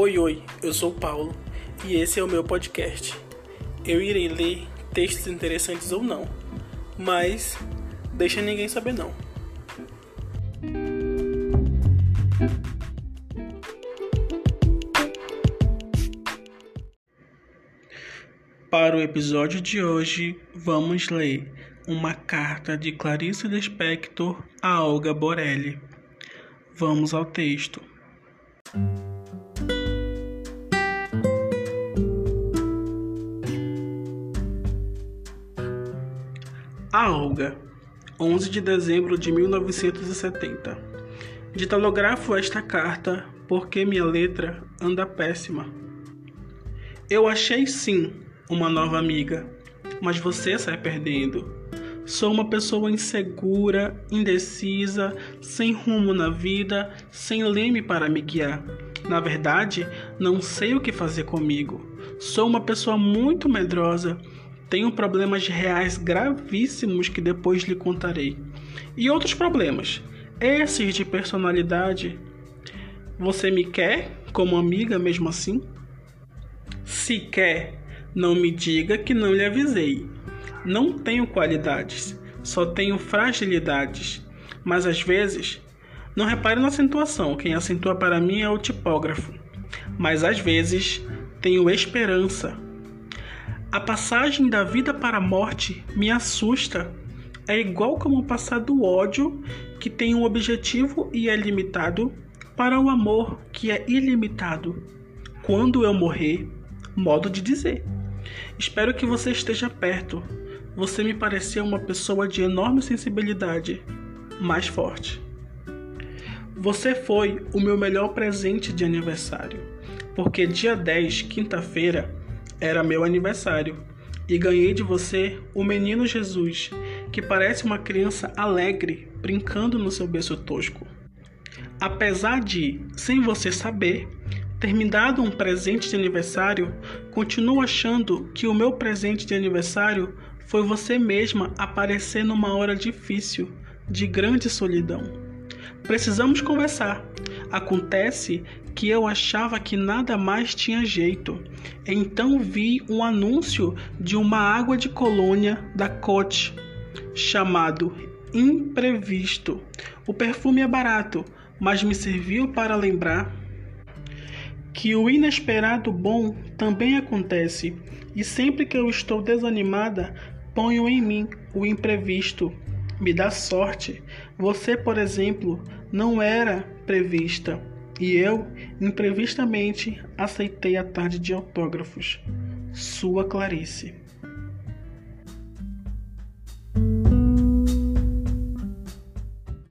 Oi, oi, eu sou Paulo e esse é o meu podcast. Eu irei ler textos interessantes ou não, mas deixa ninguém saber não. Para o episódio de hoje, vamos ler uma carta de Clarice Lispector a Olga Borelli. Vamos ao texto. A Olga, 11 de dezembro de 1970. Ditalografo esta carta porque minha letra anda péssima. Eu achei sim uma nova amiga, mas você sai perdendo. Sou uma pessoa insegura, indecisa, sem rumo na vida, sem leme para me guiar. Na verdade, não sei o que fazer comigo. Sou uma pessoa muito medrosa. Tenho problemas reais gravíssimos que depois lhe contarei. E outros problemas, esses de personalidade. Você me quer como amiga mesmo assim? Se quer, não me diga que não lhe avisei. Não tenho qualidades, só tenho fragilidades. Mas às vezes, não repare na acentuação, quem acentua para mim é o tipógrafo. Mas às vezes, tenho esperança. A passagem da vida para a morte me assusta. É igual como passar do ódio, que tem um objetivo e é limitado, para o amor, que é ilimitado. Quando eu morrer, modo de dizer. Espero que você esteja perto você me pareceu uma pessoa de enorme sensibilidade, mais forte. Você foi o meu melhor presente de aniversário, porque dia 10, quinta-feira, era meu aniversário e ganhei de você o menino Jesus, que parece uma criança alegre brincando no seu berço tosco. Apesar de, sem você saber, ter me dado um presente de aniversário, continuo achando que o meu presente de aniversário foi você mesma aparecer numa hora difícil, de grande solidão. Precisamos conversar. Acontece que eu achava que nada mais tinha jeito. Então vi um anúncio de uma água de colônia da Cote chamado Imprevisto. O perfume é barato, mas me serviu para lembrar que o inesperado bom também acontece, e sempre que eu estou desanimada, Ponho em mim o imprevisto. Me dá sorte. Você, por exemplo, não era prevista. E eu, imprevistamente, aceitei a tarde de autógrafos. Sua Clarice.